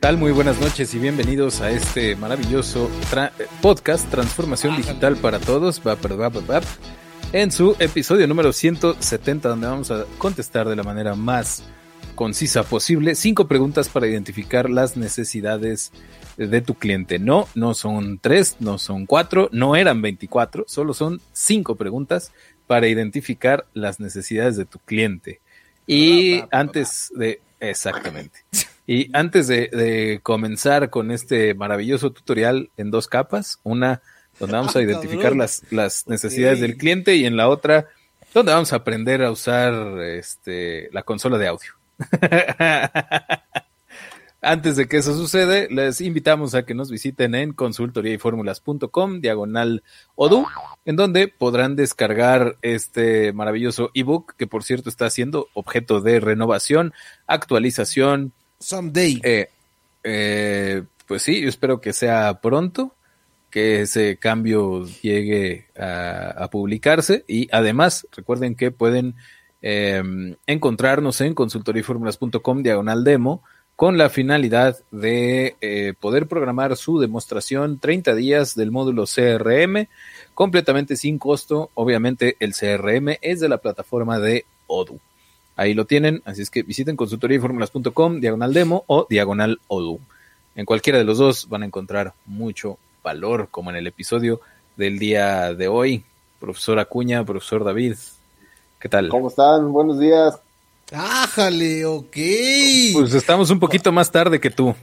Tal? Muy buenas noches y bienvenidos a este maravilloso tra- podcast Transformación Digital para Todos, en su episodio número 170, donde vamos a contestar de la manera más concisa posible cinco preguntas para identificar las necesidades de tu cliente. No, no son tres, no son cuatro, no eran 24, solo son cinco preguntas para identificar las necesidades de tu cliente. Y antes de, exactamente. Y antes de, de comenzar con este maravilloso tutorial en dos capas, una donde vamos a Ah, identificar las, las necesidades del cliente y en la otra donde vamos a aprender a usar este, la consola de audio. Antes de que eso sucede, les invitamos a que nos visiten en consultoriayformulas.com, diagonal Odu, en donde podrán descargar este maravilloso ebook, que por cierto está siendo objeto de renovación, actualización, Someday. eh, eh, pues sí, yo espero que sea pronto, que ese cambio llegue a, a publicarse y además recuerden que pueden eh, encontrarnos en consultoriformulas.com diagonal demo con la finalidad de eh, poder programar su demostración 30 días del módulo CRM completamente sin costo. Obviamente el CRM es de la plataforma de Odoo. Ahí lo tienen, así es que visiten consultoriaformulas.com, diagonal demo o diagonal Odoo. En cualquiera de los dos van a encontrar mucho valor, como en el episodio del día de hoy. Profesor Acuña, profesor David, ¿qué tal? ¿Cómo están? Buenos días. Ájale, ok. Pues estamos un poquito más tarde que tú.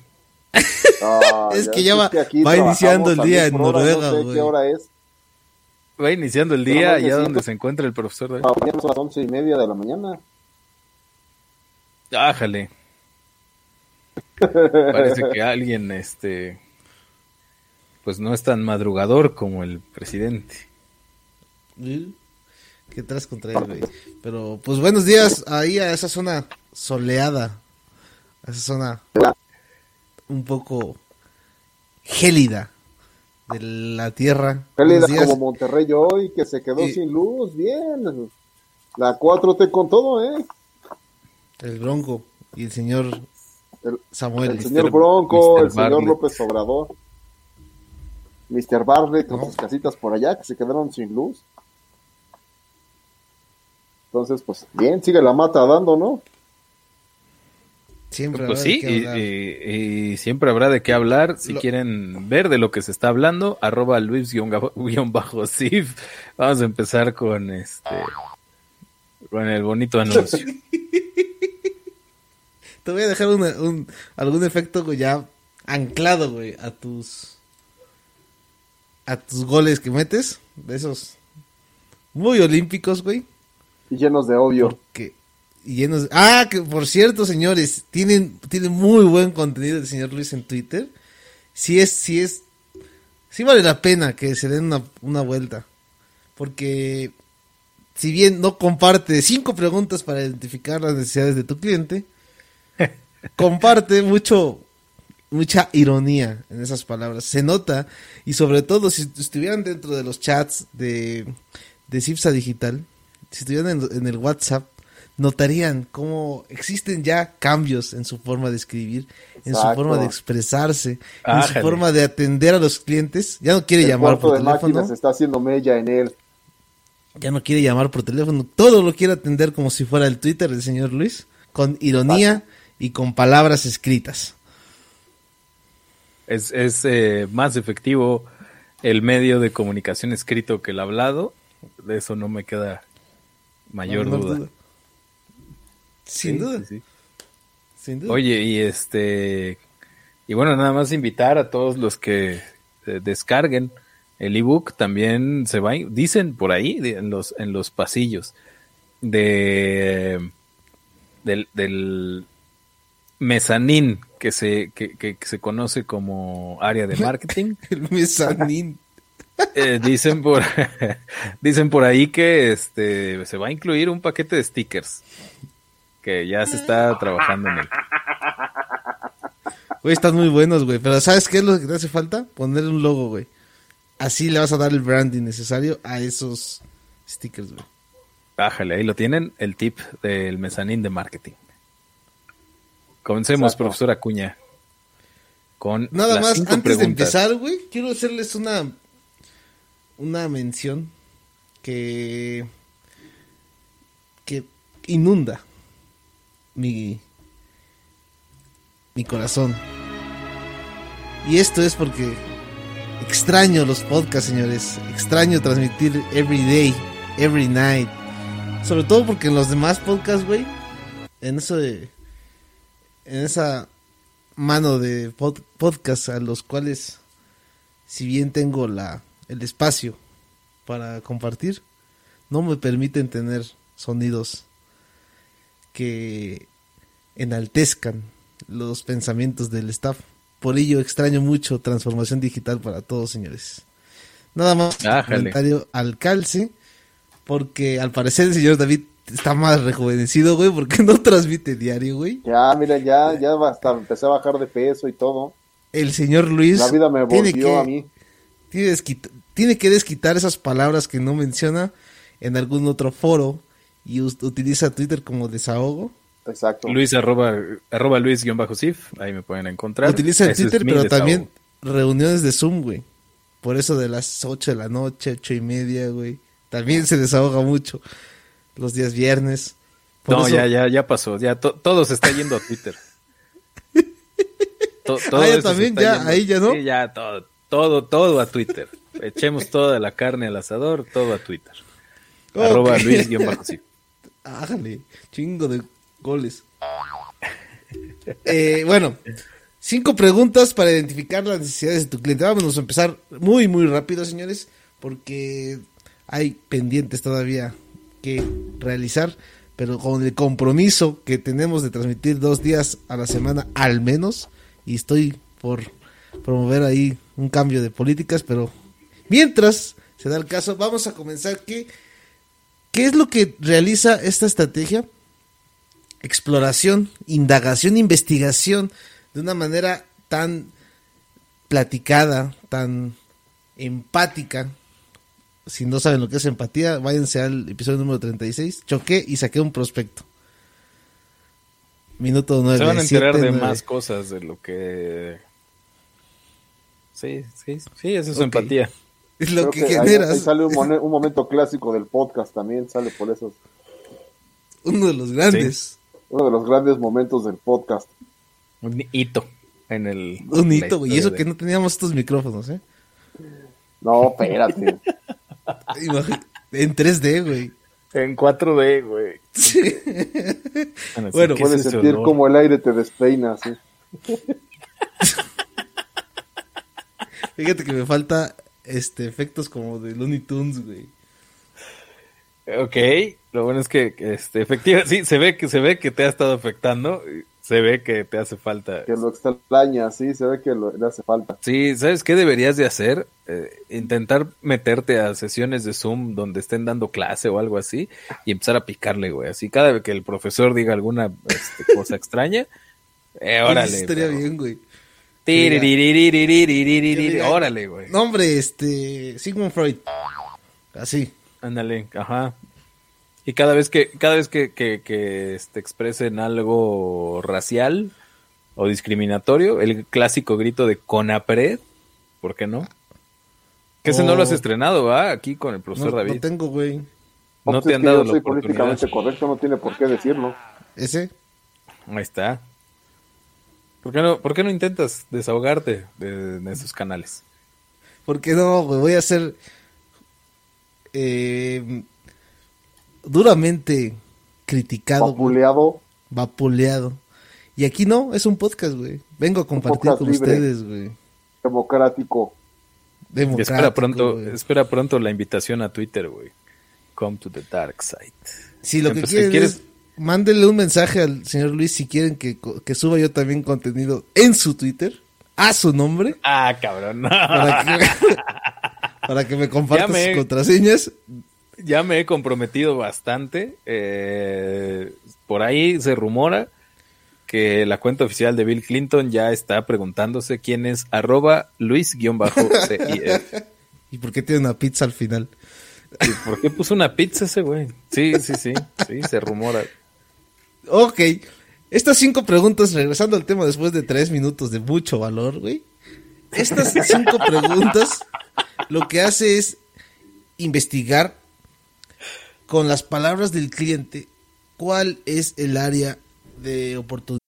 Ah, Es que ya va- iniciando el día en Noruega, No sé güey. qué hora es. Va iniciando el día, allá donde se encuentra el profesor David. Ah, son las once y media de la mañana. Ájale. Parece que alguien, este, pues no es tan madrugador como el presidente. ¿Qué traes contra él, güey? Pero, pues buenos días ahí a esa zona soleada. A esa zona un poco gélida de la tierra. Días. como Monterrey hoy, que se quedó Y- sin luz. Bien. La 4T con todo, ¿eh? El Bronco y el señor El, Samuel. el señor Bronco, Mr. el señor. López Obrador. Mr. Bartlett con No. sus casitas por allá que se quedaron sin luz. Entonces, pues bien, sigue la mata dando, ¿no? Siempre Pues habrá de sí, qué y, hablar. y- y siempre habrá de qué hablar. Si Lo- quieren ver de lo que se está hablando, arroba Luis-Sif. Vamos a empezar con este con el bonito anuncio. Te voy a dejar una- un, algún efecto, güey, ya anclado, güey, a tus. a tus goles que metes. De esos. Muy olímpicos, güey. Y llenos de odio. Porque. y llenos de- Ah, que por cierto, señores, tienen, tienen muy buen contenido el señor Luis en Twitter. Sí es, sí es. Sí vale la pena que se den una, una vuelta. Porque. Si bien no comparte cinco preguntas para identificar las necesidades de tu cliente, comparte mucho, mucha ironía en esas palabras. Se nota, y sobre todo si estuvieran dentro de los chats de, de Cipsa Digital, si estuvieran en, en el WhatsApp, notarían cómo existen ya cambios en su forma de escribir, en su forma de expresarse, en su forma de atender a los clientes. Ya no quiere El llamar por de teléfono. máquinas está haciendo mella en él. ya no quiere llamar por teléfono, todo lo quiere atender como si fuera el Twitter del señor Luis, con ironía y con palabras escritas. Es, es eh, más efectivo el medio de comunicación escrito que el hablado. De eso no me queda mayor duda. Sin Sí, duda, sí, sí. sin duda. Oye, y este. Y bueno, nada más invitar a todos los que eh, descarguen el ebook. También se va. Dicen por ahí, en los, en los pasillos, de. Del, del mezanín que se, que, que- que se conoce como área de marketing. el mezanín. Eh, dicen por dicen por ahí que este se va a incluir un paquete de stickers que ya se está trabajando en él. Güey, están muy buenos, güey. Pero ¿sabes qué es lo que te hace falta? Ponerle un logo, güey. Así le vas a dar el branding necesario a esos stickers, güey. Bájale, ahí lo tienen, el tip del mezanín de marketing. Comencemos, Exacto. profesor Acuña. Con Nada las más, cinco antes de empezar, güey, quiero hacerles una una mención que que inunda mi mi corazón. Y esto es porque extraño los podcasts, señores. Extraño transmitir every day, every night. Sobre todo porque en los demás podcasts, güey, en eso de en esa mano de pod- podcasts a los cuales si bien tengo la el espacio para compartir no me permiten tener sonidos que enaltezcan los pensamientos del staff. Por ello extraño mucho transformación digital para todos señores. Nada más comentario al calce porque al parecer el señor David está más rejuvenecido güey porque no transmite diario güey Ya, mira, ya, ya hasta empecé a bajar de peso y todo. el señor Luis La vida me tiene volvió que, a mí. Tiene, tiene que desquitar esas palabras que no menciona en algún otro foro y utiliza Twitter como desahogo. Exacto. Luis arroba, arroba Luis guion bajo Sif, ahí me pueden encontrar. utiliza el Twitter, pero desahogo. también reuniones de Zoom, güey. Por eso de las 8 de la noche, ocho y media, güey. También se desahoga mucho los días viernes. Por No, eso- ya, ya, ya pasó. Ya to- todo se está yendo a Twitter. To- todo Ah, ya también, ya, ahí ya no. Sí, ya todo, todo, todo a Twitter. Echemos toda la carne al asador, todo a Twitter. Ok. Arroba Luis Sif. Ájale, chingo de goles. Eh, bueno, cinco preguntas para identificar las necesidades de tu cliente. Vámonos a empezar muy, muy rápido, señores, porque hay pendientes todavía que realizar, pero con el compromiso que tenemos de transmitir dos días a la semana al menos, y estoy por promover ahí un cambio de políticas, pero mientras se da el caso, vamos a comenzar que ¿Qué es lo que realiza esta estrategia? Exploración, indagación, investigación de una manera tan platicada, tan empática. Si no saben lo que es empatía, váyanse al episodio número 36. Choqué y saqué un prospecto. Minuto 9. Se van a enterar de 7, más cosas de lo que... Sí, sí, sí, esa es su Ok. empatía. Es lo Creo que, que ahí- generas. ahí sale un, un momento clásico del podcast también, sale por esos. Uno de los grandes. Uno de los grandes momentos del podcast. Un hito en el... Un hito, güey. Y eso historia que de- no teníamos estos micrófonos, ¿eh? No, espérate. En 3D, güey. En 4D, güey. Bueno, Bueno, ¿qué es Puedes sentir olor? cómo el aire te despeina, así. Fíjate que me falta este efectos como de Looney Tunes, güey. Ok, lo bueno es que, este, efectivamente, sí, se ve que se ve que te ha estado afectando, se ve que te hace falta. Que lo extraña, sí, se ve que le hace falta. Sí, ¿sabes qué deberías de hacer? Eh, intentar meterte a sesiones de Zoom donde estén dando clase o algo así y empezar a picarle, güey. Así cada vez que el profesor diga alguna este, cosa extraña, eh, órale. Eso estaría bien, güey. Órale, güey. Nombre, este, Sigmund Freud. Así. Ándale, ajá. Y cada vez que, cada vez que, que, que este, expresen algo racial o discriminatorio, el clásico grito de Conapred, ¿por qué no? Que ese no lo has Oh. estrenado, ¿va? Aquí con el No, profesor no David. tengo, güey. No Pues te han que dado yo la soy oportunidad. políticamente correcto, no tiene por qué decirlo. Ese. Ahí está. ¿Por qué no, por qué no intentas desahogarte de, de esos canales? Porque no, güey, voy a ser eh, duramente criticado, Vapuleado. vapuleado. Y aquí no, es un podcast, güey. Vengo a compartir con libre. ustedes, güey. democrático. Y espera Democrático, pronto, espera pronto la invitación a Twitter, güey. Come to the dark side. Si lo que Entonces, quieren ¿quieres- es, mándenle un mensaje al señor Luis si quieren que, que suba yo también contenido en su Twitter, a su nombre, Ah, cabrón. para que, para que me comparta Ya me- sus contraseñas. Ya me he comprometido bastante. eh, por ahí se rumora que la cuenta oficial de Bill Clinton ya está preguntándose quién es arroba Luis-CIF. ¿Y por qué tiene una pizza al final? ¿Y por qué puso una pizza ese güey? Sí, sí, sí, sí, se rumora. Ok. Estas cinco preguntas, regresando al tema después de tres minutos de mucho valor, güey. Estas cinco preguntas lo que hace es investigar con las palabras del cliente cuál es el área de oportunidad.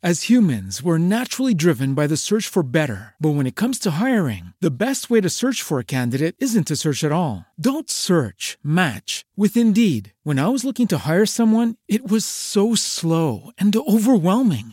As humans, we're naturally driven by the search for better. But when it comes to hiring, the best way to search for a candidate isn't to search at all. Don't search, match with Indeed. When I was looking to hire someone, it was so slow and overwhelming.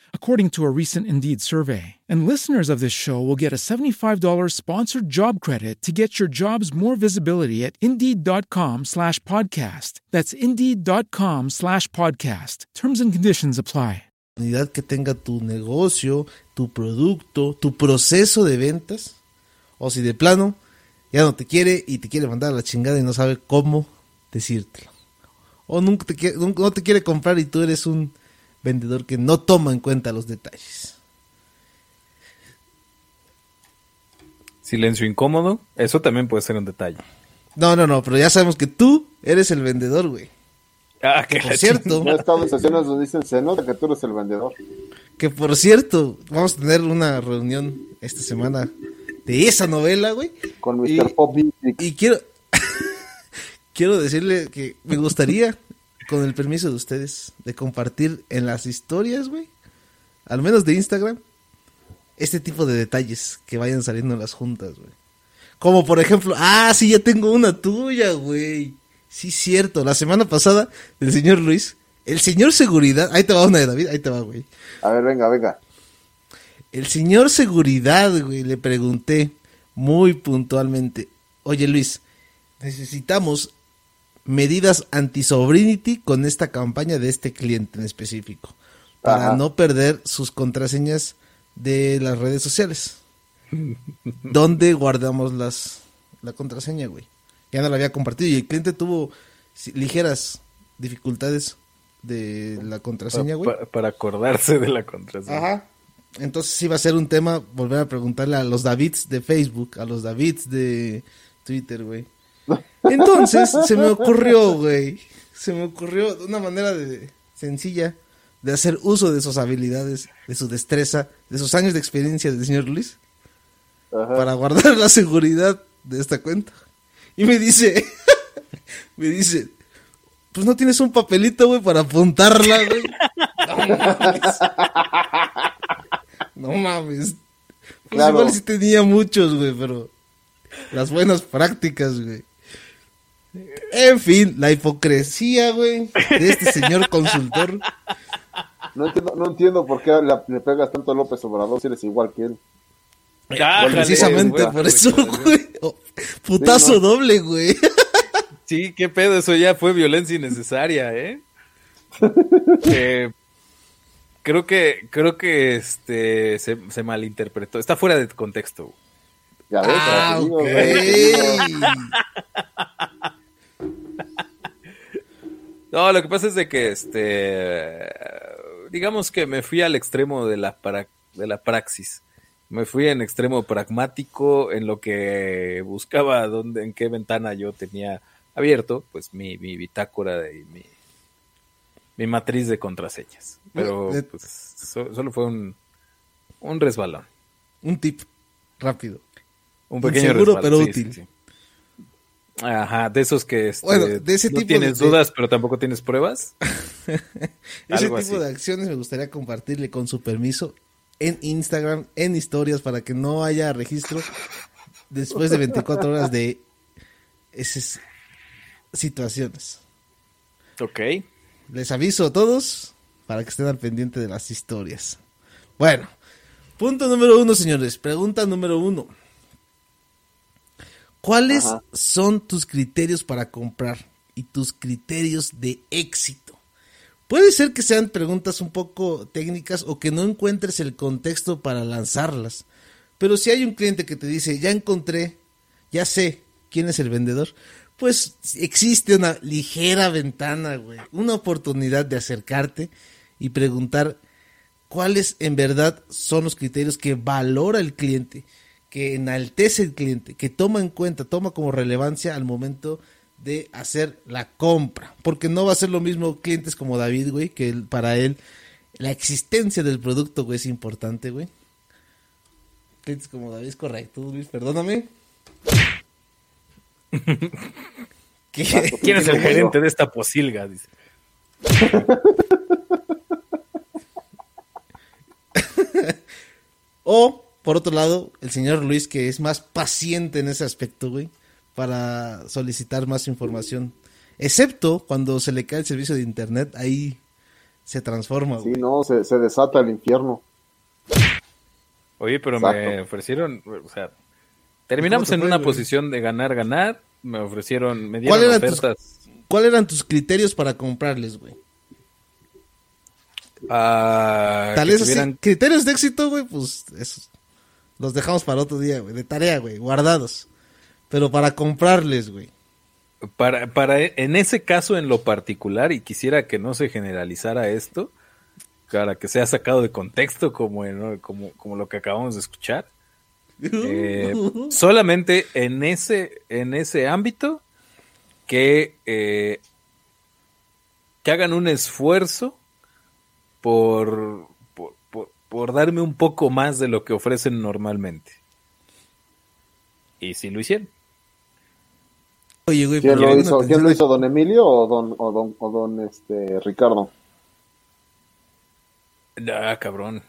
according to a recent Indeed survey. And listeners of this show will get a $75 sponsored job credit to get your jobs more visibility at Indeed.com slash podcast. That's Indeed.com slash podcast. Terms and conditions apply. que tenga tu negocio, tu producto, tu proceso de ventas. O si de plano ya no te quiere y te quiere mandar a la chingada y no sabe cómo decírtelo. O nunca te no te quiere comprar y tú eres un vendedor que no toma en cuenta los detalles. Silencio incómodo, eso también puede ser un detalle. No, no, no, pero ya sabemos que tú eres el vendedor, güey. Ah, Que que por cierto, He estado en sesiones donde dicen, se nota que tú eres el vendedor. que por cierto, vamos a tener una reunión esta semana de esa novela, güey. Con Mr. Y- Pop Music. Y quiero quiero decirle que me gustaría, con el permiso de ustedes, de compartir en las historias, güey, al menos de Instagram, este tipo de detalles que vayan saliendo en las juntas, güey. Como por ejemplo, ah, sí, ya tengo una tuya, güey. Sí, cierto. La semana pasada, el señor Luis, el señor seguridad, ahí te va una de David, ahí te va, güey. A ver, venga, venga. El señor seguridad, güey, le pregunté muy puntualmente, oye Luis, necesitamos medidas anti-sobrinity con esta campaña de este cliente en específico, para Ajá. no perder sus contraseñas de las redes sociales. ¿Dónde guardamos las la contraseña, güey? Ya no la había compartido y el cliente tuvo ligeras dificultades de la contraseña, güey. para, para acordarse de la contraseña. Ajá. Entonces sí va a ser un tema volver a preguntarle a los Davids de Facebook, a los Davids de Twitter, güey. Entonces se me ocurrió, güey, se me ocurrió de una manera de sencilla de hacer uso de sus habilidades, de su destreza, de sus años de experiencia del señor Luis Ajá. para guardar la seguridad de esta cuenta. Y me dice, me dice, pues no tienes un papelito, güey, para apuntarla, güey. No mames. No mames. Pues Claro. igual sí tenía muchos, güey, pero las buenas prácticas, güey. En fin, la hipocresía, güey, de este señor consultor. No entiendo, no entiendo por qué la- le pegas tanto a López Obrador si eres igual que él. Ájale, Precisamente por eso, güey. Oh, putazo Sí, no. doble, güey. Sí, qué pedo, eso ya fue violencia innecesaria, ¿eh? Eh, creo que, creo que este se, se malinterpretó. Está fuera de contexto. Ya ves, Ah, güey. No, lo que pasa es de que este digamos que me fui al extremo de la para- de la praxis. Me fui en extremo pragmático en lo que buscaba dónde, en qué ventana yo tenía abierto, pues mi, mi bitácora y mi, mi matriz de contraseñas. Pero De- pues so- solo fue un, un resbalón. Un tip rápido. Un pequeño Inseguro, resbalón. pero sí, útil. sí, sí. Ajá, de esos que este, Bueno, de ese no tipo tienes de- dudas, pero tampoco tienes pruebas. Ese Algo tipo así. de acciones me gustaría compartirle con su permiso en Instagram, en historias, para que no haya registro después de 24 horas de esas situaciones. Ok. Les aviso a todos para que estén al pendiente de las historias. Bueno, punto número uno, señores. Pregunta número uno. ¿Cuáles Ajá. son tus criterios para comprar y tus criterios de éxito? Puede ser que sean preguntas un poco técnicas o que no encuentres el contexto para lanzarlas. Pero si hay un cliente que te dice, ya encontré, ya sé quién es el vendedor, pues existe una ligera ventana, güey, una oportunidad de acercarte y preguntar cuáles en verdad son los criterios que valora el cliente, que enaltece el cliente, que toma en cuenta, toma como relevancia al momento de hacer la compra. Porque no va a ser lo mismo clientes como David, güey, que él- para él la existencia del producto, güey, es importante, güey. Clientes como David es correcto, Luis, perdóname. ¿Qué? ¿Quién es el gerente de esta posilga? Dice. O, por otro lado, el señor Luis, que es más paciente en ese aspecto, güey, para solicitar más información. Excepto cuando se le cae el servicio de internet, ahí se transforma, Sí, güey. no, se, se desata el infierno. Oye, pero me ofrecieron, o sea, terminamos ¿Cómo te en fue, una güey? posición de ganar, ganar. Me ofrecieron, me ¿Cuál dieron tus- ofertas. ¿Cuáles eran tus criterios para comprarles, güey? ah, Tal vez así, criterios de éxito, güey, pues esos los dejamos para otro día, güey, de tarea, güey, guardados. Pero para comprarles, güey. Para, para, en ese caso en lo particular, y quisiera que no se generalizara esto, para que sea sacado de contexto como, en- como, como lo que acabamos de escuchar, eh, solamente en ese, en ese ámbito que, eh, que hagan un esfuerzo por, por, darme un poco más de lo que ofrecen normalmente. Y si lo hicieron. Oye, güey, ¿Quién lo hizo? ¿Quién lo hizo? ¿Don Emilio o don, o don, o don este, Ricardo? Ah, cabrón.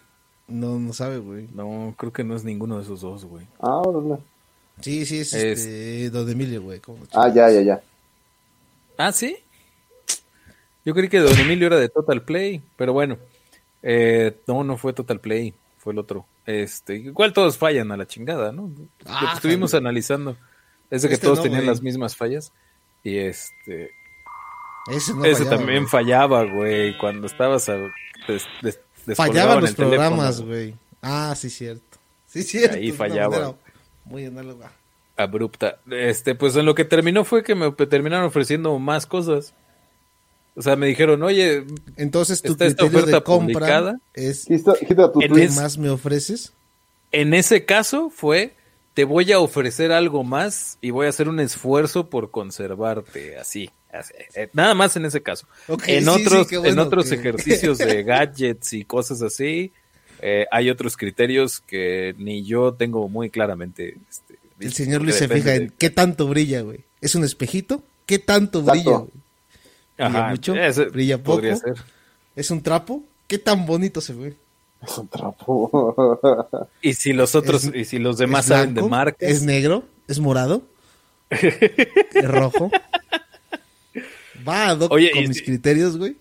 No, no sabe, güey. No, creo que no es ninguno de esos dos, güey. Ah, órale. Sí, sí, es, Es- este, Don Emilio, güey. ¿cómo Ah, ya, ya, ya. Ah, sí. Yo creí que Don Emilio era de Total Play, pero bueno. Eh, no, no fue Total Play, fue el otro. Este, igual todos fallan a la chingada, ¿no? Lo que Ah, estuvimos analizando es de que Este todos no, tenían güey. las mismas fallas. Y este, Ese no ese fallaba, también güey. fallaba, güey, cuando estabas a, des- des- descolgaban Fallaban los teléfono. programas, güey. Ah, sí, cierto. Sí, cierto. Ahí fallaba. Muy análoga. abrupta. Este, pues en lo que terminó fue que me terminaron ofreciendo más cosas. O sea, me dijeron, oye, Entonces, tu Está esta criterio de oferta compra publicada. es. ¿qué más me ofreces? en ese caso fue, te voy a ofrecer algo más y voy a hacer un esfuerzo por conservarte así. así, eh, nada más en ese caso. En sí, otros, sí, en otros que- ejercicios de gadgets y cosas así, eh, hay otros criterios que ni yo tengo muy claramente. este, El señor Luis se fija en qué tanto brilla, güey. ¿Es un espejito? ¿Qué tanto Exacto. brilla, güey? ¿Brilla mucho? ese ¿Brilla poco? Podría ser. ¿Es un trapo? ¿Qué tan bonito se ve? Es un trapo. Y si los otros, Es- y si los demás ¿Es saben de marcas. ¿Es negro? ¿Es morado? ¿Es rojo? Va Oye, con y- mis criterios, güey.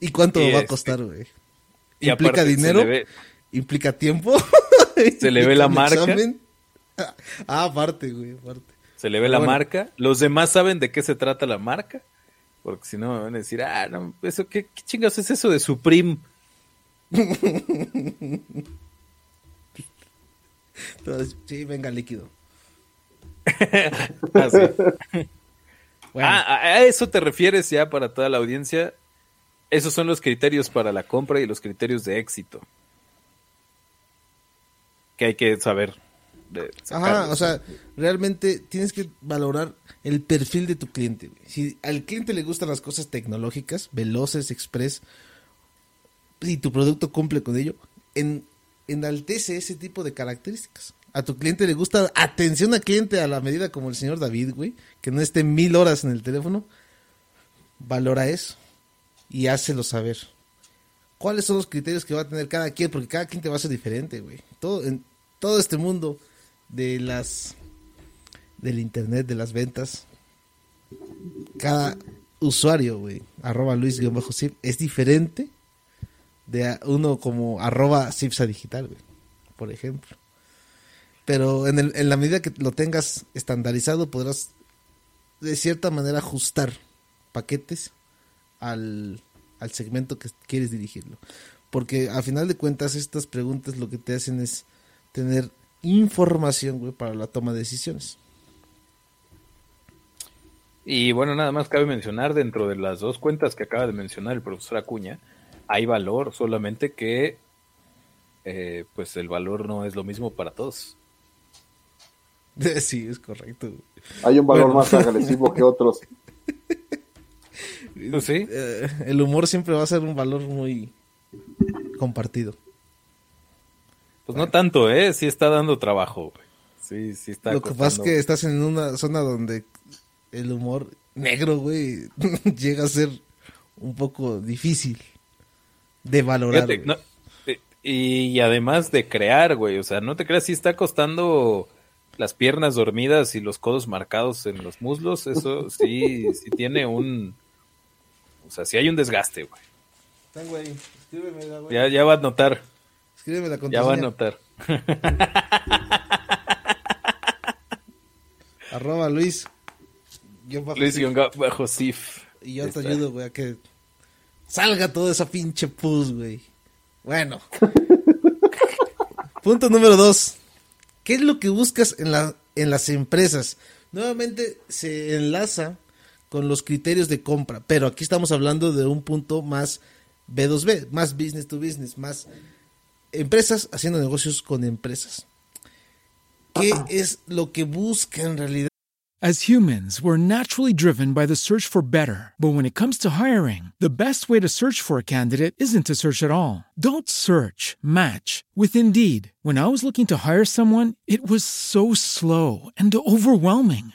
¿Y cuánto Y me va a este- costar, güey? y ¿Implica dinero? ve- ¿Implica tiempo? Se le ve la ¿Implica un marca. examen? Ah, aparte, güey, aparte. Se le ve la Bueno. marca. Los demás saben de qué se trata la marca. Porque si no me van a decir, ah, no, eso, ¿qué, qué chingados es eso de Supreme? Entonces, sí, venga, líquido. Ah, sí. Bueno, Ah, a a eso te refieres ya para toda la audiencia. Esos son los criterios para la compra y los criterios de éxito. Que hay que saber. De Ajá, o sea, realmente tienes que valorar el perfil de tu cliente. Si al cliente le gustan las cosas tecnológicas, veloces, express, y tu producto cumple con ello, en, enaltece ese tipo de características. A tu cliente le gusta atención al cliente a la medida como el señor David, güey, que no esté mil horas en el teléfono. Valora eso y hácelo saber. ¿Cuáles son los criterios que va a tener cada quien? Porque cada quien te va a ser diferente, güey. Todo, en todo este mundo de las del internet, de las ventas, cada usuario, arroba Luis-Sip, es diferente de uno como arroba Sipsa Digital, por ejemplo. Pero en, el- en la medida que lo tengas estandarizado, podrás de cierta manera ajustar paquetes al, al segmento que quieres dirigirlo. Porque a final de cuentas estas preguntas lo que te hacen es tener información, güey, para la toma de decisiones. Y bueno, nada más cabe mencionar, dentro de las dos cuentas que acaba de mencionar el profesor Acuña, hay valor, solamente que eh, pues el valor no es lo mismo para todos. Sí, es correcto. Hay un valor Bueno. más agresivo que otros. Sí, Eh, el humor siempre va a ser un valor muy compartido. Pues no tanto, ¿eh? Sí está dando trabajo, güey. Sí, sí está Lo que pasa es que estás en una zona donde el humor negro, güey, llega a ser un poco difícil de valorar. Fíjate, güey. no, eh, y además de crear, güey, o sea, no te creas si está costando las piernas dormidas y los codos marcados en los muslos, eso sí, sí tiene un, o sea, sí hay un desgaste, güey. Ten, güey, escríbeme, güey. Ya, ya va a notar, Escríbeme la ya va a contraseña. notar. Arroba Luis. bajo Luis Sif. bajo Sif. Y yo Ahí te está. ayudo, güey, a que salga toda esa pinche pus, güey. Bueno. Punto número dos. ¿Qué es lo que buscas en, la, en las empresas? Nuevamente se enlaza con los criterios de compra, pero aquí estamos hablando de un punto más B2B, más business to business, más empresas haciendo negocios con empresas. ¿Qué es lo que busca en realidad? As humans, we're naturally driven by the search for better. But when it comes to hiring, the best way to search for a candidate isn't to search at all. Don't search, match with Indeed. When I was looking to hire someone, it was so slow and overwhelming.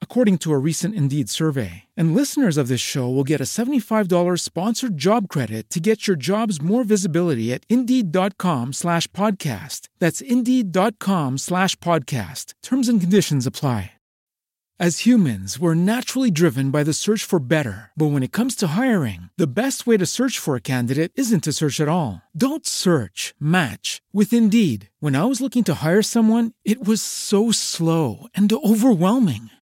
according to a recent Indeed survey. And listeners of this show will get a $75 sponsored job credit to get your jobs more visibility at Indeed.com slash podcast. That's Indeed.com slash podcast. Terms and conditions apply. As humans, we're naturally driven by the search for better. But when it comes to hiring, the best way to search for a candidate isn't to search at all. Don't search, match with Indeed. When I was looking to hire someone, it was so slow and overwhelming.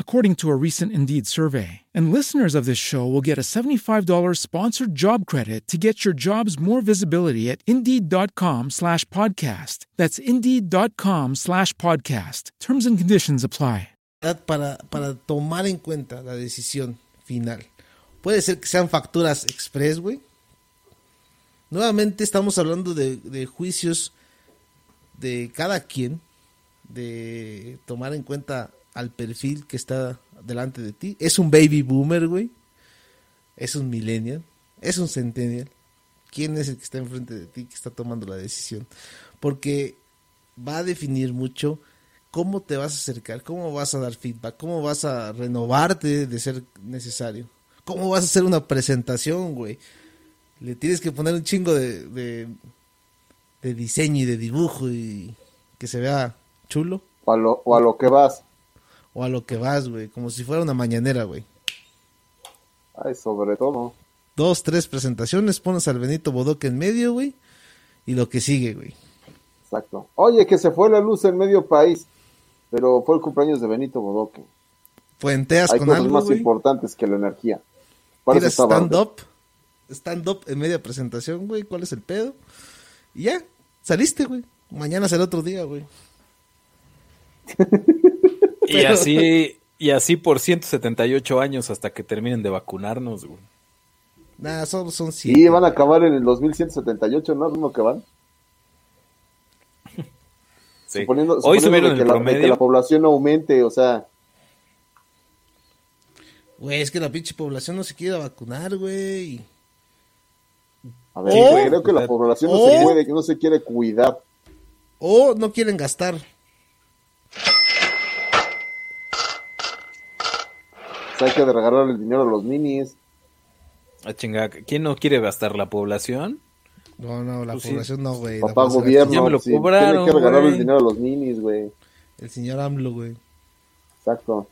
according to a recent Indeed survey. And listeners of this show will get a $75 sponsored job credit to get your jobs more visibility at Indeed.com slash podcast. That's Indeed.com slash podcast. Terms and conditions apply. para, para tomar en cuenta la decisión final. Puede ser que sean facturas express, güey. Nuevamente estamos hablando de, de juicios de cada quien, de tomar en cuenta al perfil que está delante de ti. Es un baby boomer, güey. Es un millennial. Es un centennial. ¿Quién es el que está enfrente de ti que está tomando la decisión? Porque va a definir mucho cómo te vas a acercar, cómo vas a dar feedback, cómo vas a renovarte de ser necesario, cómo vas a hacer una presentación, güey. Le tienes que poner un chingo de, de, diseño y de dibujo y que se vea chulo. O a lo, o a lo que vas. O a lo que vas, güey, como si fuera una mañanera, güey. Ay, sobre todo. Dos, tres presentaciones, pones al Benito Bodoque en medio, güey, y lo que sigue, güey. Exacto. Oye, que se fue la luz en medio país, pero fue el cumpleaños de Benito Bodoque. Puenteas Hay con cosas algo, más güey. importantes que la energía. Tiras estaba stand up, stand up en media presentación, güey, ¿cuál es el pedo? Y ya, saliste, güey. Mañana será otro día, güey. Y así, y así por 178 años hasta que terminen de vacunarnos, güey. Nah, solo son Y siete. van a acabar en el 2178, ¿no? ¿No que van? Sí. Suponiendo, Hoy suponiendo subieron que el la, de que promedio. la población aumente, o sea, Güey, es que la pinche población no se quiere vacunar, güey. a ver, güey. creo que la población no o- se puede, que no se quiere cuidar. O no quieren gastar. O sea, hay que regalar el dinero a los ninis. Ah, chinga, ¿quién no quiere gastar la población? No, no, la Pues sí. población no, güey. Papá gobierno, Ya me lo sí, cobraron, tiene que regalar el dinero a los ninis, güey. El señor AMLO, güey. Exacto.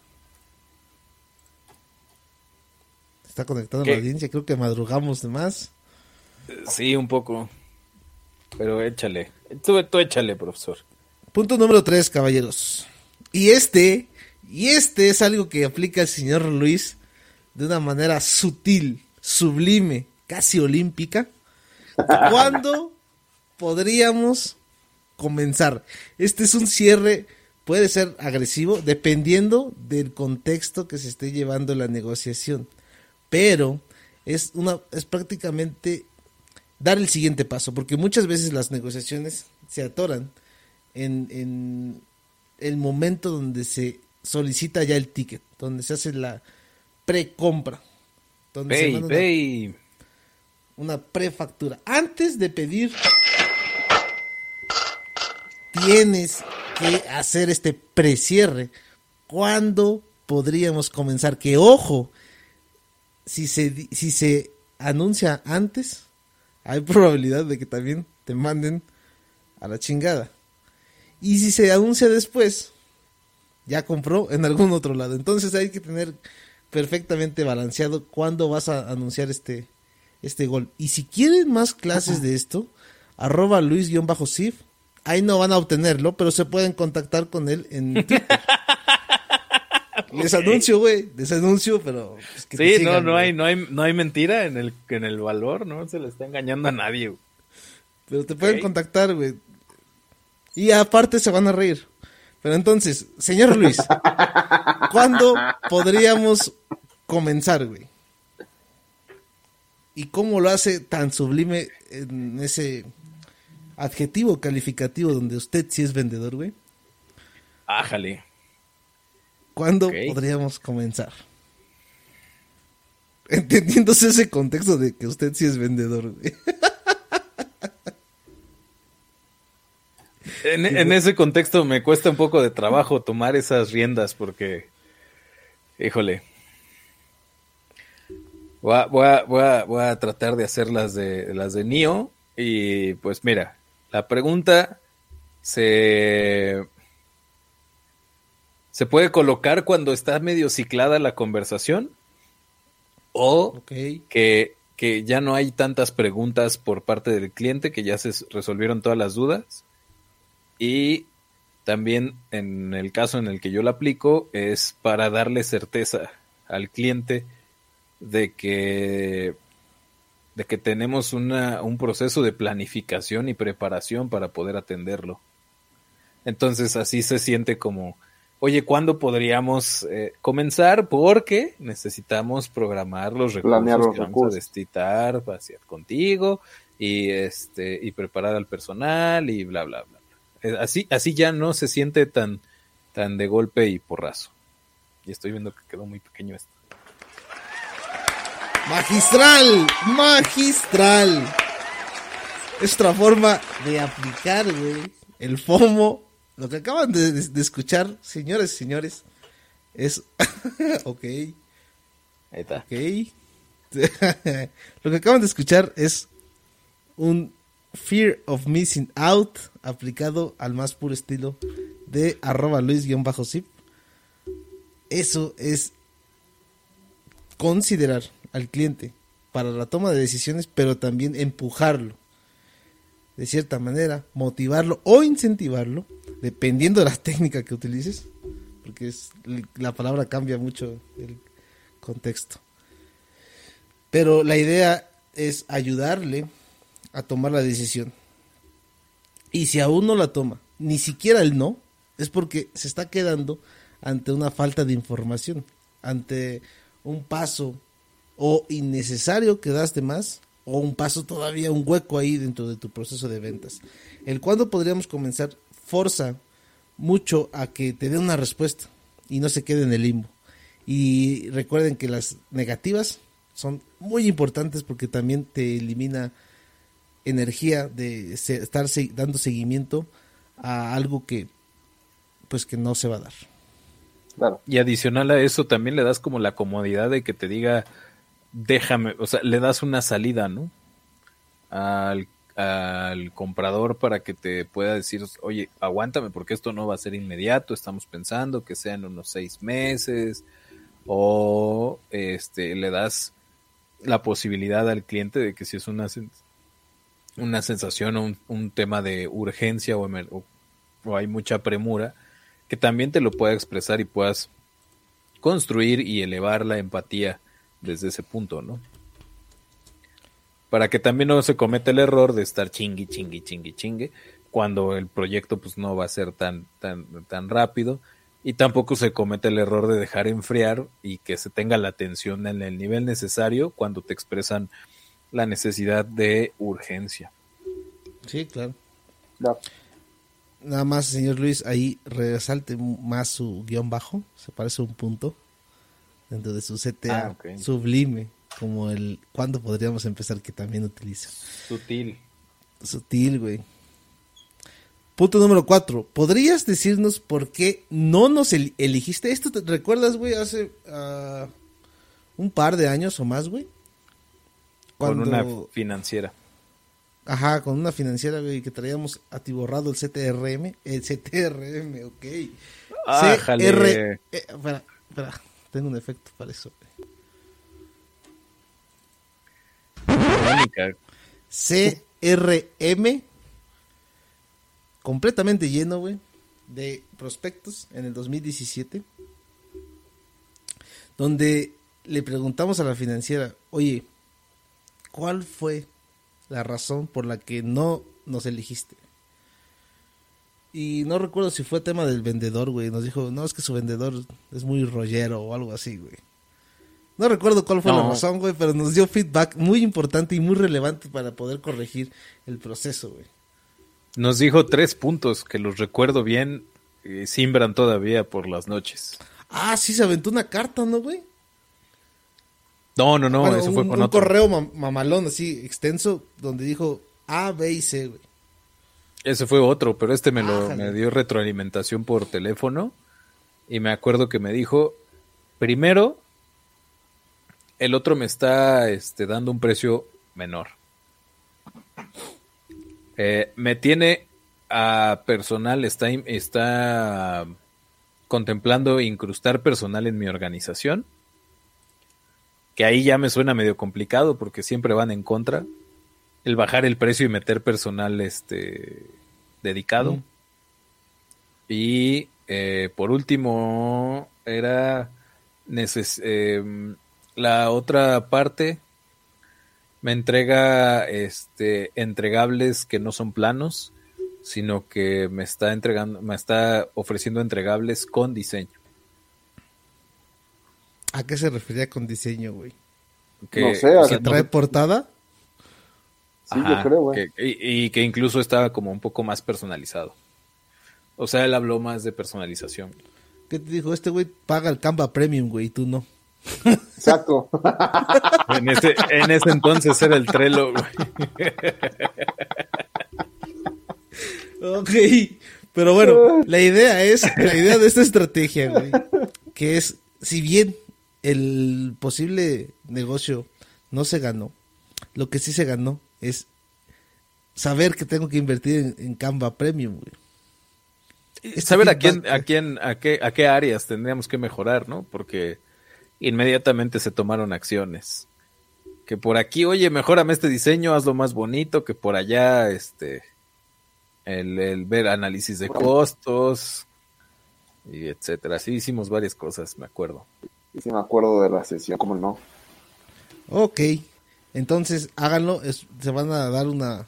Está conectado a la audiencia. Creo que madrugamos de más. Sí, un poco. Pero échale. Tú, tú échale, profesor. Punto número tres, caballeros. Y este, y este es algo que aplica el señor Luis de una manera sutil, sublime, casi olímpica. ¿Cuándo podríamos comenzar? Este es un cierre, puede ser agresivo, dependiendo del contexto que se esté llevando la negociación. Pero es una, es prácticamente dar el siguiente paso, porque muchas veces las negociaciones se atoran en, en el momento donde se solicita ya el ticket, donde se hace la precompra, donde se manda una, una prefactura. Antes de pedir, tienes que hacer este precierre. ¿Cuándo podríamos comenzar? Que ojo, si se, si se anuncia antes, hay probabilidad de que también te manden a la chingada. Y si se anuncia después, ya compró en algún otro lado. Entonces hay que tener perfectamente balanceado cuándo vas a anunciar este, este gol. Y si quieren más clases de esto, arroba luis-sif, ahí no van a obtenerlo, pero se pueden contactar con él en Twitter. Les anuncio, güey, les anuncio, pero... pues, que Sí, sigan, no, no hay, no hay, no hay mentira en el, en el valor, no se le está engañando a nadie. Pero te pueden contactar, güey. Y aparte se van a reír. Pero entonces, señor Luis, ¿cuándo podríamos comenzar, güey? ¿Y cómo lo hace tan sublime en ese adjetivo calificativo donde usted sí es vendedor, güey? Ájale. ¿Cuándo podríamos comenzar? Entendiéndose ese contexto de que usted sí es vendedor, güey. En, en ese contexto me cuesta un poco de trabajo tomar esas riendas porque, híjole, voy a, voy a- voy a- voy a tratar de hacer las de, las de Nio y pues mira, la pregunta se, se puede colocar cuando está medio ciclada la conversación o Ok. que, que ya no hay tantas preguntas por parte del cliente, que ya se resolvieron todas las dudas. Y también en el caso en el que yo lo aplico es para darle certeza al cliente de que de que tenemos una, un proceso de planificación y preparación para poder atenderlo. Entonces así se siente como, oye, ¿cuándo podríamos eh, comenzar? Porque necesitamos programar los recursos Planear los que vamos recursos. a destitar hacia contigo y este y preparar al personal y bla bla bla. Eh, Así así ya no se siente tan tan de golpe y porrazo. Y estoy viendo que quedó muy pequeño esto. Magistral, magistral. Es otra forma de aplicar, güey, el FOMO. Lo que acaban de, de- de escuchar, señores y señores, es... ok, Ahí está. ok. Lo que acaban de escuchar es un Fear of Missing Out aplicado al más puro estilo de arroba luis-zip. Eso es considerar al cliente para la toma de decisiones, pero también empujarlo. De cierta manera, motivarlo o incentivarlo, dependiendo de la técnica que utilices, porque es, la palabra cambia mucho el contexto. Pero la idea es ayudarle a tomar la decisión. Y si aún no la toma, ni siquiera el no, es porque se está quedando ante una falta de información, ante un paso o innecesario que das de más o un paso todavía, un hueco ahí dentro de tu proceso de ventas. El cuándo podríamos comenzar forza mucho a que te dé una respuesta y no se quede en el limbo. Y recuerden que las negativas son muy importantes porque también te elimina energía de estar dando seguimiento a algo que pues que no se va a dar. Claro. Y adicional a eso también le das como la comodidad de que te diga, déjame, o sea, le das una salida, ¿no? Al, al comprador para que te pueda decir, oye, aguántame porque esto no va a ser inmediato, estamos pensando que sean unos seis meses, o este, le das la posibilidad al cliente de que si es una, una sensación o un, un tema de urgencia o, hay mucha premura, que también te lo pueda expresar y puedas construir y elevar la empatía desde ese punto, ¿no? Para que también no se cometa el error de estar chingui, chingui, chingui, chingue, cuando el proyecto pues no va a ser tan, tan, tan rápido y tampoco se cometa el error de dejar enfriar y que se tenga la atención en el nivel necesario cuando te expresan la necesidad de urgencia. Sí, claro. Nada más, señor Luis, ahí resalte más su guion bajo. Se parece un punto dentro de su CTA Ah, sublime, como el cuándo podríamos empezar que también utiliza. Sutil. Sutil, güey. Punto número cuatro. ¿Podrías decirnos por qué no nos el- eligiste? ¿Esto te recuerdas, güey, hace ah, un par de años o más, güey? Con una financiera. Ajá, con una financiera, güey, que traíamos atiborrado el CTRM. El CTRM, ok. Ájale. CR... eh, espera, espera, tengo un efecto para eso. CRM. Completamente lleno, güey, de prospectos en el 2017. Donde le preguntamos a la financiera, oye, ¿cuál fue la razón por la que no nos elegiste? Y no recuerdo si fue tema del vendedor, güey. Nos dijo, no, es que su vendedor es muy rollero o algo así, güey. No recuerdo cuál fue la razón, güey, pero nos dio feedback muy importante y muy relevante para poder corregir el proceso, güey. Nos dijo tres puntos que los recuerdo bien y simbran todavía por las noches. Ah, sí, se aventó una carta, ¿no, güey? No, no, no, Bueno, eso un, fue con un otro. correo mam- mamalón así, extenso, donde dijo A, B y C, güey. Ese fue otro, pero este me lo Ájale. me dio retroalimentación por teléfono y me acuerdo que me dijo, primero, el otro me está este, dando un precio menor. Eh, me tiene a personal, está, está contemplando incrustar personal en mi organización, que ahí ya me suena medio complicado porque siempre van en contra. El bajar el precio y meter personal este dedicado. Y eh, por último, era neces- em, la otra parte me entrega este entregables que no son planos, sino que me está entregando, me está ofreciendo entregables con diseño. ¿A qué se refería con diseño, güey? Que, No sé, ¿Que trae portada? Sí, Ajá, yo creo, güey. que- y, y que incluso estaba como un poco más personalizado. O sea, él habló más de personalización. ¿Qué te dijo? Este güey paga el Canva Premium, güey, y tú no. Exacto. En ese, en ese entonces era el Trello, güey. Ok, pero bueno, la idea es, la idea de esta estrategia, güey, que es, si bien el posible negocio no se ganó, lo que sí se ganó es saber que tengo que invertir en, en Canva Premium, güey. Este Saber a quién, a quién, a qué, a qué áreas tendríamos que mejorar, ¿no? Porque inmediatamente se tomaron acciones. Que por aquí, oye, mejórame este diseño, hazlo más bonito, que por allá, este, el, el ver análisis de costos, y etcétera. Sí, hicimos varias cosas, me acuerdo. Y sí me acuerdo de la sesión, ¿cómo no? Ok, entonces háganlo, se van a dar una,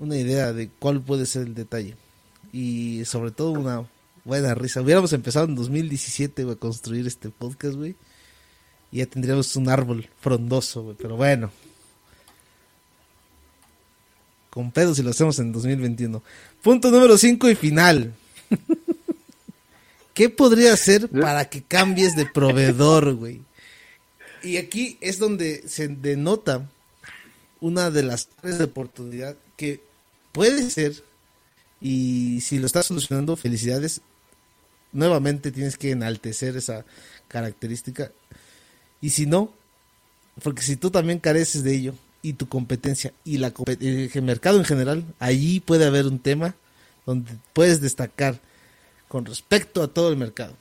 una idea de cuál puede ser el detalle. Y sobre todo una buena risa. Hubiéramos empezado en 2017 güey, a construir este podcast, güey. Y ya tendríamos un árbol frondoso, güey. Pero bueno. Con pedos si lo hacemos en 2021. Punto número 5 y final. ¿Qué podría hacer para que cambies de proveedor, güey? Y aquí es donde se denota una de las áreas de oportunidad que puede ser, y si lo estás solucionando, felicidades. Nuevamente tienes que enaltecer esa característica. Y si no, porque si tú también careces de ello, y tu competencia, y la el mercado en general, allí puede haber un tema donde puedes destacar con respecto a todo el mercado.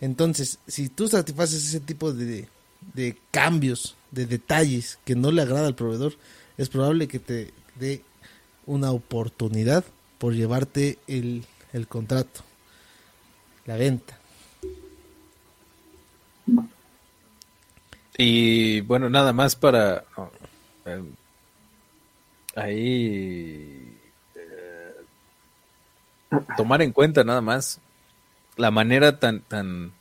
Entonces, si tú satisfaces ese tipo de, de cambios, de detalles que no le agrada al proveedor, es probable que te dé una oportunidad por llevarte el, el contrato, la venta. Y bueno, nada más para eh, ahí tomar en cuenta nada más la manera tan tan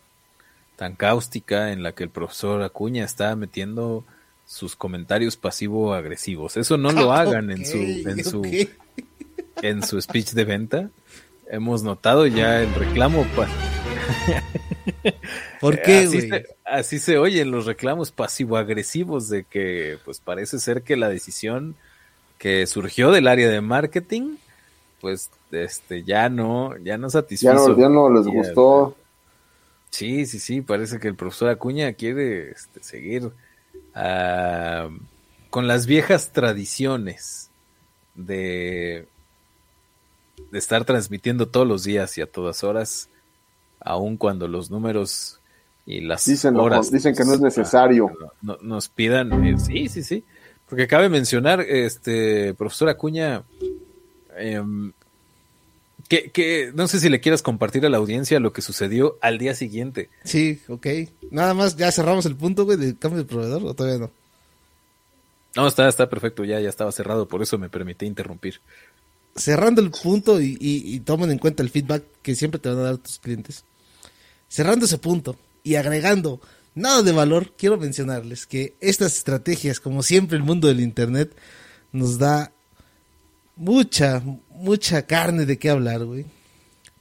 tan cáustica en la que el profesor Acuña está metiendo sus comentarios pasivo agresivos. Eso no lo hagan en su en su en su speech de venta. Hemos notado ya el reclamo ¿Por qué, así, se, así se oyen los reclamos pasivo-agresivos de que, pues parece ser que la decisión que surgió del área de marketing, pues, este, ya no, ya no Ya satisfizo. no, ya no les gustó. Sí, sí, sí, parece que el profesor Acuña quiere este, seguir ah, con las viejas tradiciones de, de estar transmitiendo todos los días y a todas horas, aun cuando los números y las Dicen, horas dicen que no es necesario. no- no- nos pidan, eh, sí, sí, sí, porque cabe mencionar, este, profesor Acuña, em, que, que no sé si le quieras compartir a la audiencia lo que sucedió al día siguiente. Sí, ok. Nada más, ya cerramos el punto, güey, del cambio de proveedor, o todavía no. No, está, está perfecto, ya, ya estaba cerrado, por eso me permití interrumpir. cerrando el punto y, y- y tomen en cuenta el feedback que siempre te van a dar tus clientes. Cerrando ese punto y agregando nada de valor, quiero mencionarles que estas estrategias, como siempre el mundo del Internet, nos da mucha, mucha carne de qué hablar, güey.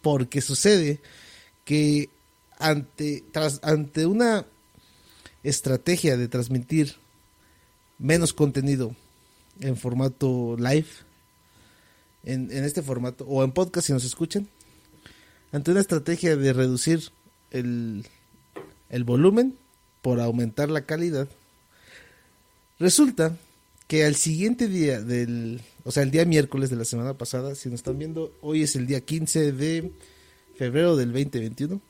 Porque sucede que ante, tras, ante una estrategia de transmitir menos contenido en formato live, en, en este formato, o en podcast si nos escuchan, ante una estrategia de reducir el, el volumen por aumentar la calidad, resulta que al siguiente día del, o sea, el día miércoles de la semana pasada, si nos están viendo, hoy es el día 15 de febrero del 2021,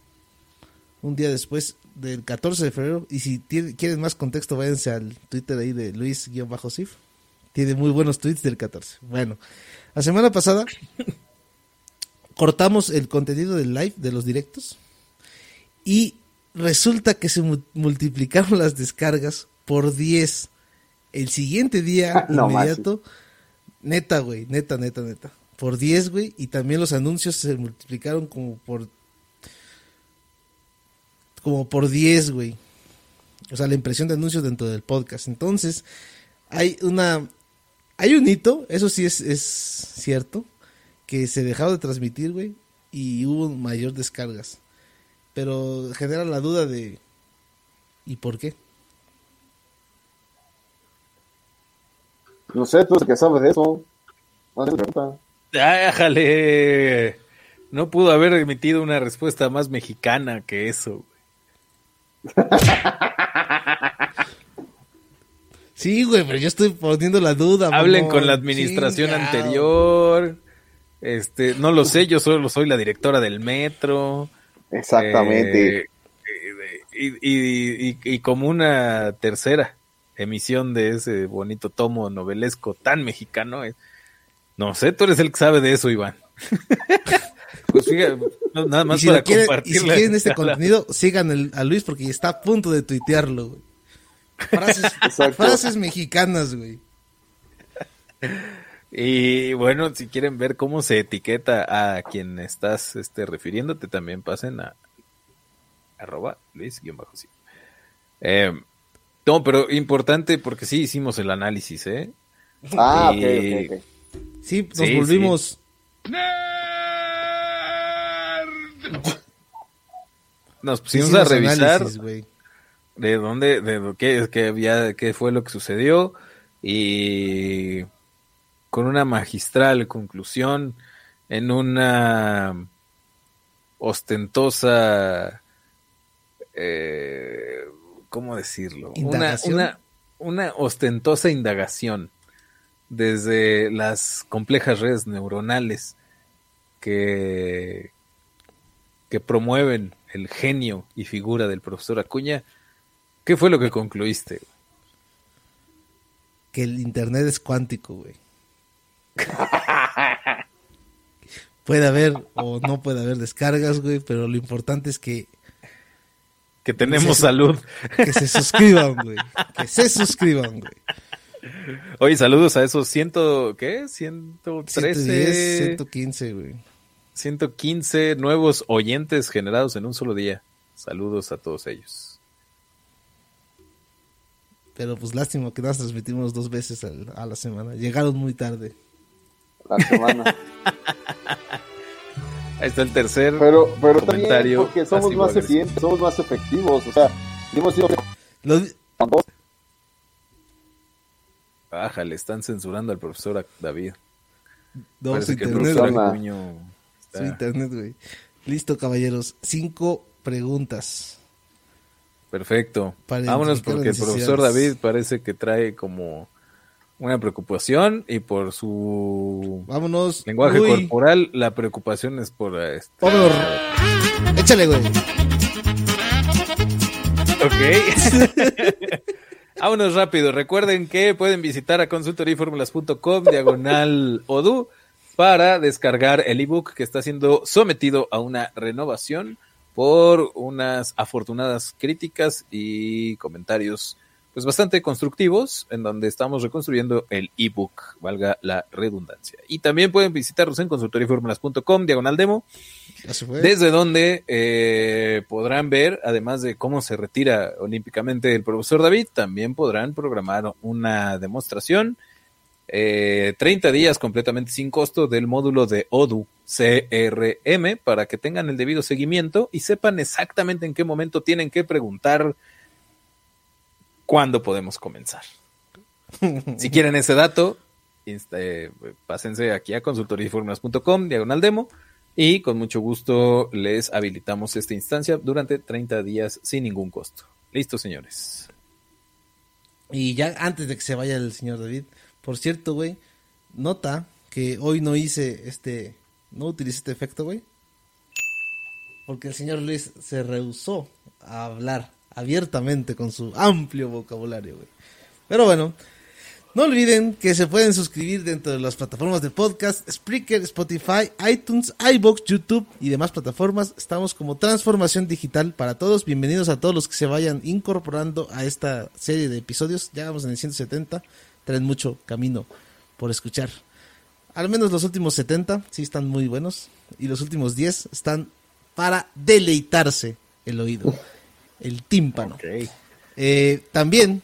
un día después del 14 de febrero, y si quieren más contexto, váyanse al Twitter ahí de Luis-Sif, tiene muy buenos tweets del 14. Bueno, la semana pasada cortamos el contenido del live, de los directos, y resulta que se mu- multiplicaron las descargas por 10. El siguiente día No inmediato, neta, güey, neta, neta, neta. por 10, güey, y también los anuncios se multiplicaron como por como por 10, güey. O sea, la impresión de anuncios dentro del podcast. Entonces, hay una hay un hito, eso sí es, es cierto, que se dejaba de transmitir, güey, y hubo mayor descargas. Pero genera la duda de ¿y por qué? No sé, tú que sabes de eso. ¡Ájale! No pudo haber emitido una respuesta más mexicana que eso. güey. Sí, güey, pero yo estoy poniendo la duda. Hablen mamón. con la administración anterior. Este, no lo sé, yo solo soy la directora del metro. Exactamente. Eh, y, y- y- y como una tercera emisión de ese bonito tomo novelesco tan mexicano, eh, no sé, tú eres el que sabe de eso, Iván. pues fíjate, no, nada Y más si, para quieren, y si quieren este contenido, sigan el- a Luis porque está a punto de tuitearlo, güey. Frases, mexicanas, güey. Y bueno, si quieren ver cómo se etiqueta a quien estás este, refiriéndote, también pasen a arroba Luis guion bajo sí. Eh, no, pero importante porque sí hicimos el análisis, ¿eh? Ah, ok, Y- ok, ok. Sí, nos Sí, volvimos. Nos pusimos hicimos a revisar análisis, de dónde, de lo que, que había, qué fue lo que sucedió y con una magistral conclusión en una ostentosa, eh, ¿cómo decirlo? Una, ¿Indagación? una, una ostentosa indagación desde las complejas redes neuronales que, que promueven el genio y figura del profesor Acuña, ¿qué fue lo que concluiste? Que el internet es cuántico, güey. puede haber o no puede haber descargas, güey, pero lo importante es que, Que tenemos salud. que se suscriban, güey. Que se suscriban, güey. Oye, saludos a esos ciento, ¿qué? 113, 110, 115, güey. 115 nuevos oyentes generados en un solo día. Saludos a todos ellos. Pero pues lástima que nos transmitimos dos veces a la semana. Llegaron muy tarde. La semana. Ahí está el tercer. Pero, pero también Comentario porque somos más agresivo. eficientes, somos más efectivos. O sea, hemos sido Lo di- con dos. Baja, le están censurando al profesor David. no, su Parece que el internet, profesor Persona. Acuño está- su internet, güey. Listo, caballeros. Cinco preguntas. Perfecto. Para Vámonos porque el profesor. David parece que trae como una preocupación y por su Vámonos. lenguaje Uy, corporal la preocupación es por este. Vámonos. Échale, güey. Ok. Vámonos rápido. Recuerden que pueden visitar a consultoríformulas.com diagonal Odu para descargar el ebook que está siendo sometido a una renovación por unas afortunadas críticas y comentarios pues bastante constructivos en donde estamos reconstruyendo el ebook, valga la redundancia. Y también pueden visitarnos en consultoríformulas.com diagonal demo desde donde eh, podrán ver, además de cómo se retira olímpicamente el profesor David, también podrán programar una demostración, eh, 30 días completamente sin costo del módulo de ODU CRM para que tengan el debido seguimiento y sepan exactamente en qué momento tienen que preguntar cuándo podemos comenzar. Si quieren ese dato, eh, pásense aquí a consultoriformas.com, diagonal demo, y con mucho gusto les habilitamos esta instancia durante 30 días sin ningún costo. Listo, señores. Y ya antes de que se vaya el señor David, por cierto, güey, nota que hoy no hice este, no utilicé este efecto, güey. Porque el señor Luis se rehusó a hablar abiertamente con su amplio vocabulario, güey. Pero bueno, no olviden que se pueden suscribir dentro de las plataformas de podcast, Spreaker, Spotify, iTunes, iBox, YouTube y demás plataformas. Estamos como Transformación Digital para todos. Bienvenidos a todos los que se vayan incorporando a esta serie de episodios. Ya vamos en el 170. Traen mucho camino por escuchar. Al menos los últimos 70 sí están muy buenos. Y los últimos 10 están para deleitarse el oído, el tímpano. Eh, también,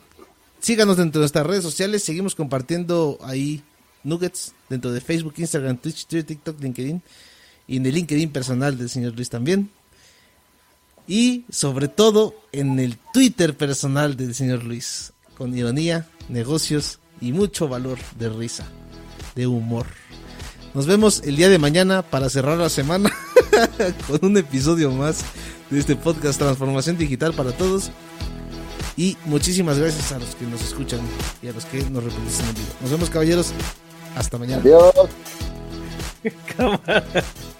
síganos dentro de nuestras redes sociales. Seguimos compartiendo ahí nuggets dentro de Facebook, Instagram, Twitch, Twitter, TikTok, LinkedIn. Y en el LinkedIn personal del señor Luis también. Y sobre todo en el Twitter personal del señor Luis. Con ironía, negocios y mucho valor de risa, de humor. Nos vemos el día de mañana para cerrar la semana con un episodio más de este podcast Transformación Digital para Todos. Y muchísimas gracias a los que nos escuchan y a los que nos reproducen en vivo. Nos vemos caballeros. Hasta mañana. Adiós.